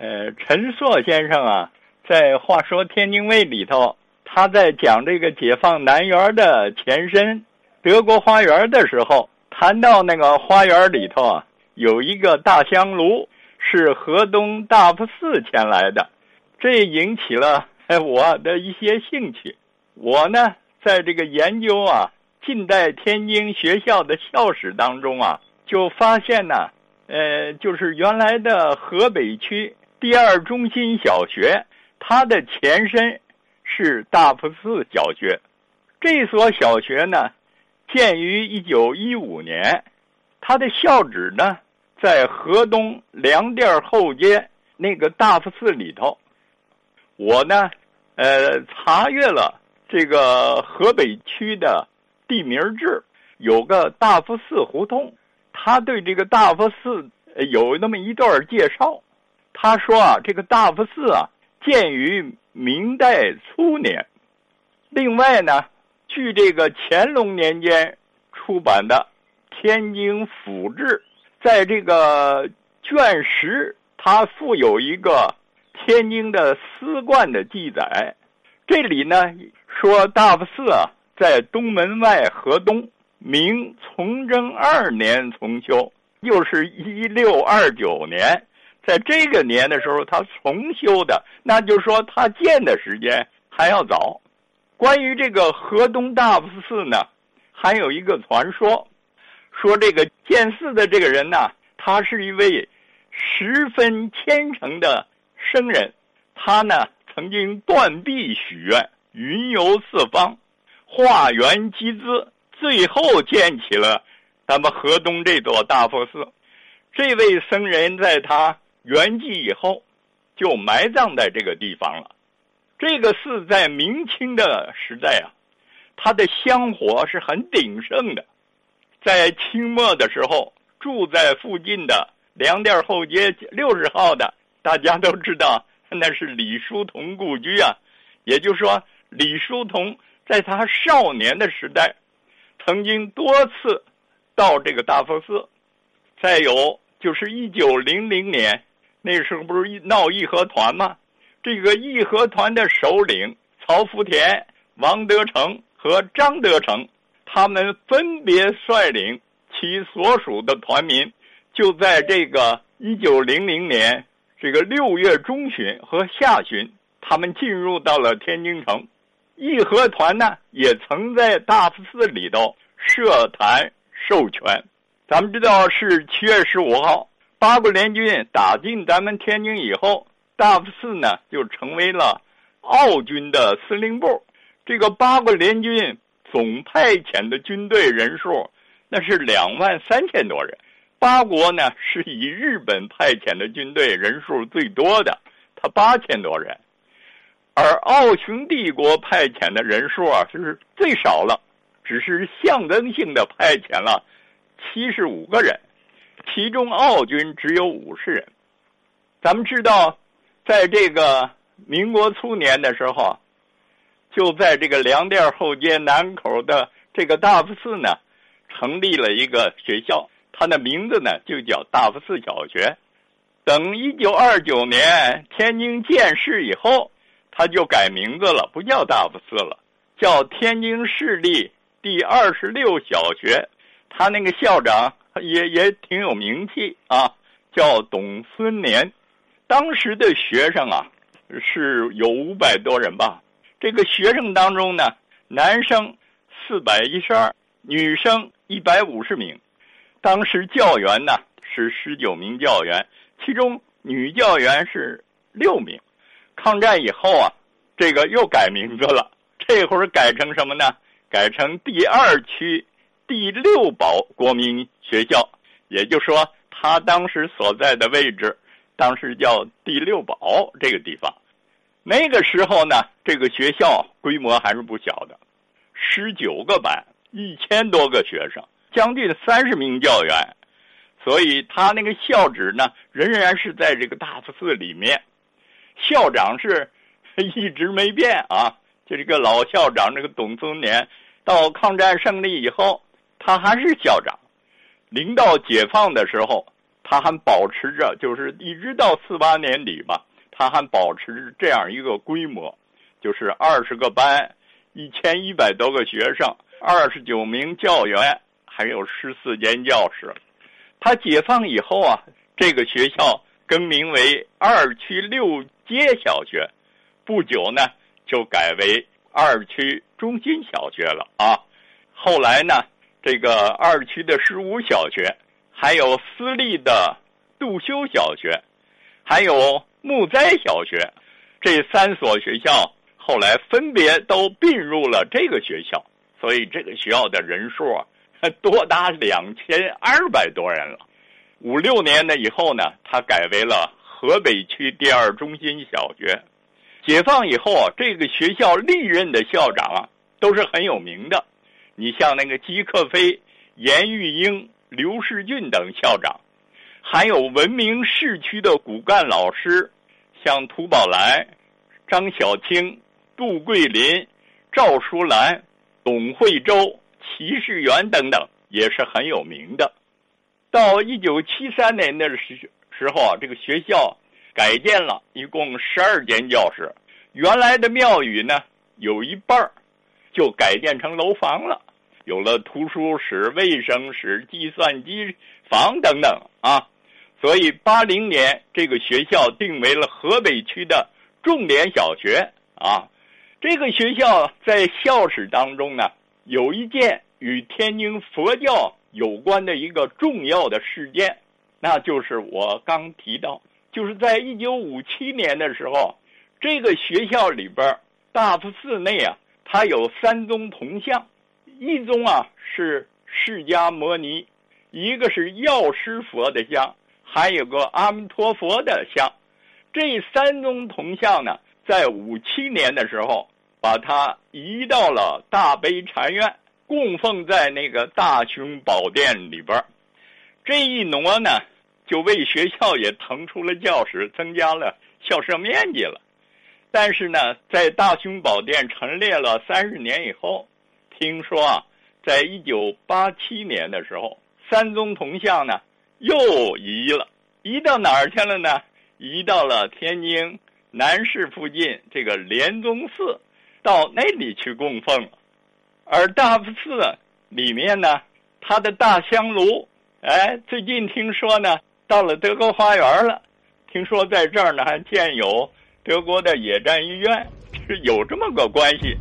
呃，陈硕先生啊，在《话说天津卫》里头，他在讲这个解放南园的前身德国花园的时候，谈到那个花园里头啊，有一个大香炉，是河东大佛寺前来的，这引起了我的一些兴趣。我呢，在这个研究啊近代天津学校的校史当中啊，就发现呢，呃，就是原来的河北区。第二中心小学，它的前身是大佛寺小学。这所小学呢，建于一九一五年，它的校址呢在河东粮店后街那个大佛寺里头。我呢，呃，查阅了这个河北区的地名志，有个大佛寺胡同，他对这个大佛寺有那么一段介绍。他说啊，这个大佛寺啊，建于明代初年。另外呢，据这个乾隆年间出版的《天津府志》，在这个卷十，它附有一个天津的司冠的记载。这里呢说，大佛寺啊，在东门外河东，明崇祯二年重修，又是一六二九年。在这个年的时候，他重修的，那就说他建的时间还要早。关于这个河东大佛寺呢，还有一个传说，说这个建寺的这个人呢，他是一位十分虔诚的僧人，他呢曾经断臂许愿，云游四方，化缘集资，最后建起了咱们河东这座大佛寺。这位僧人在他。圆寂以后，就埋葬在这个地方了。这个寺在明清的时代啊，它的香火是很鼎盛的。在清末的时候，住在附近的粮店后街六十号的，大家都知道那是李叔同故居啊。也就是说，李叔同在他少年的时代，曾经多次到这个大佛寺。再有就是一九零零年。那时候不是闹义和团吗？这个义和团的首领曹福田、王德成和张德成，他们分别率领其所属的团民，就在这个一九零零年这个六月中旬和下旬，他们进入到了天津城。义和团呢，也曾在大佛寺里头设坛授权。咱们知道是七月十五号。八国联军打进咱们天津以后，大佛寺呢就成为了澳军的司令部。这个八国联军总派遣的军队人数那是两万三千多人。八国呢是以日本派遣的军队人数最多的，他八千多人，而奥匈帝国派遣的人数啊是最少了，只是象征性的派遣了七十五个人。其中澳军只有五十人。咱们知道，在这个民国初年的时候，就在这个粮店后街南口的这个大佛寺呢，成立了一个学校，它的名字呢就叫大佛寺小学。等一九二九年天津建市以后，他就改名字了，不叫大佛寺了，叫天津市立第二十六小学。他那个校长。也也挺有名气啊，叫董孙年。当时的学生啊，是有五百多人吧。这个学生当中呢，男生四百一十二，女生一百五十名。当时教员呢是十九名教员，其中女教员是六名。抗战以后啊，这个又改名字了，这会儿改成什么呢？改成第二区。第六保国民学校，也就是说，他当时所在的位置，当时叫第六保这个地方。那个时候呢，这个学校规模还是不小的，十九个班，一千多个学生，将近三十名教员，所以他那个校址呢，仍然是在这个大佛寺里面。校长是一直没变啊，就这个老校长，这个董宗年，到抗战胜利以后。他还是校长，临到解放的时候，他还保持着，就是一直到四八年底吧，他还保持着这样一个规模，就是二十个班，一千一百多个学生，二十九名教员，还有十四间教室。他解放以后啊，这个学校更名为二区六街小学，不久呢就改为二区中心小学了啊。后来呢，这个二区的十五小学。还有私立的杜修小学，还有木斋小学，这三所学校后来分别都并入了这个学校，所以这个学校的人数啊，多达两千二百多人了。五六年的以后呢，它改为了河北区第二中心小学。解放以后啊，这个学校历任的校长啊都是很有名的，你像那个姬克飞、严玉英。刘世俊等校长，还有闻名市区的骨干老师，像涂宝来、张小青、杜桂林、赵淑兰、董惠洲、齐世元等等，也是很有名的。到一九七三年的时时候啊，这个学校改建了，一共十二间教室，原来的庙宇呢，有一半就改建成楼房了。有了图书室、卫生室、计算机房等等啊，所以八零年这个学校定为了河北区的重点小学啊。这个学校在校史当中呢，有一件与天津佛教有关的一个重要的事件，那就是我刚提到，就是在一九五七年的时候，这个学校里边大佛寺内啊，它有三宗铜像。一宗啊是释迦摩尼，一个是药师佛的像，还有个阿弥陀佛的像。这三宗铜像呢，在五七年的时候，把它移到了大悲禅院，供奉在那个大雄宝殿里边。这一挪呢，就为学校也腾出了教室，增加了校舍面积了。但是呢，在大雄宝殿陈列了三十年以后。听说啊，在一九八七年的时候，三宗铜像呢又移了，移到哪儿去了呢？移到了天津南市附近这个莲宗寺，到那里去供奉。而大佛寺里面呢，它的大香炉，哎，最近听说呢，到了德国花园了。听说在这儿呢，还建有德国的野战医院，是有这么个关系。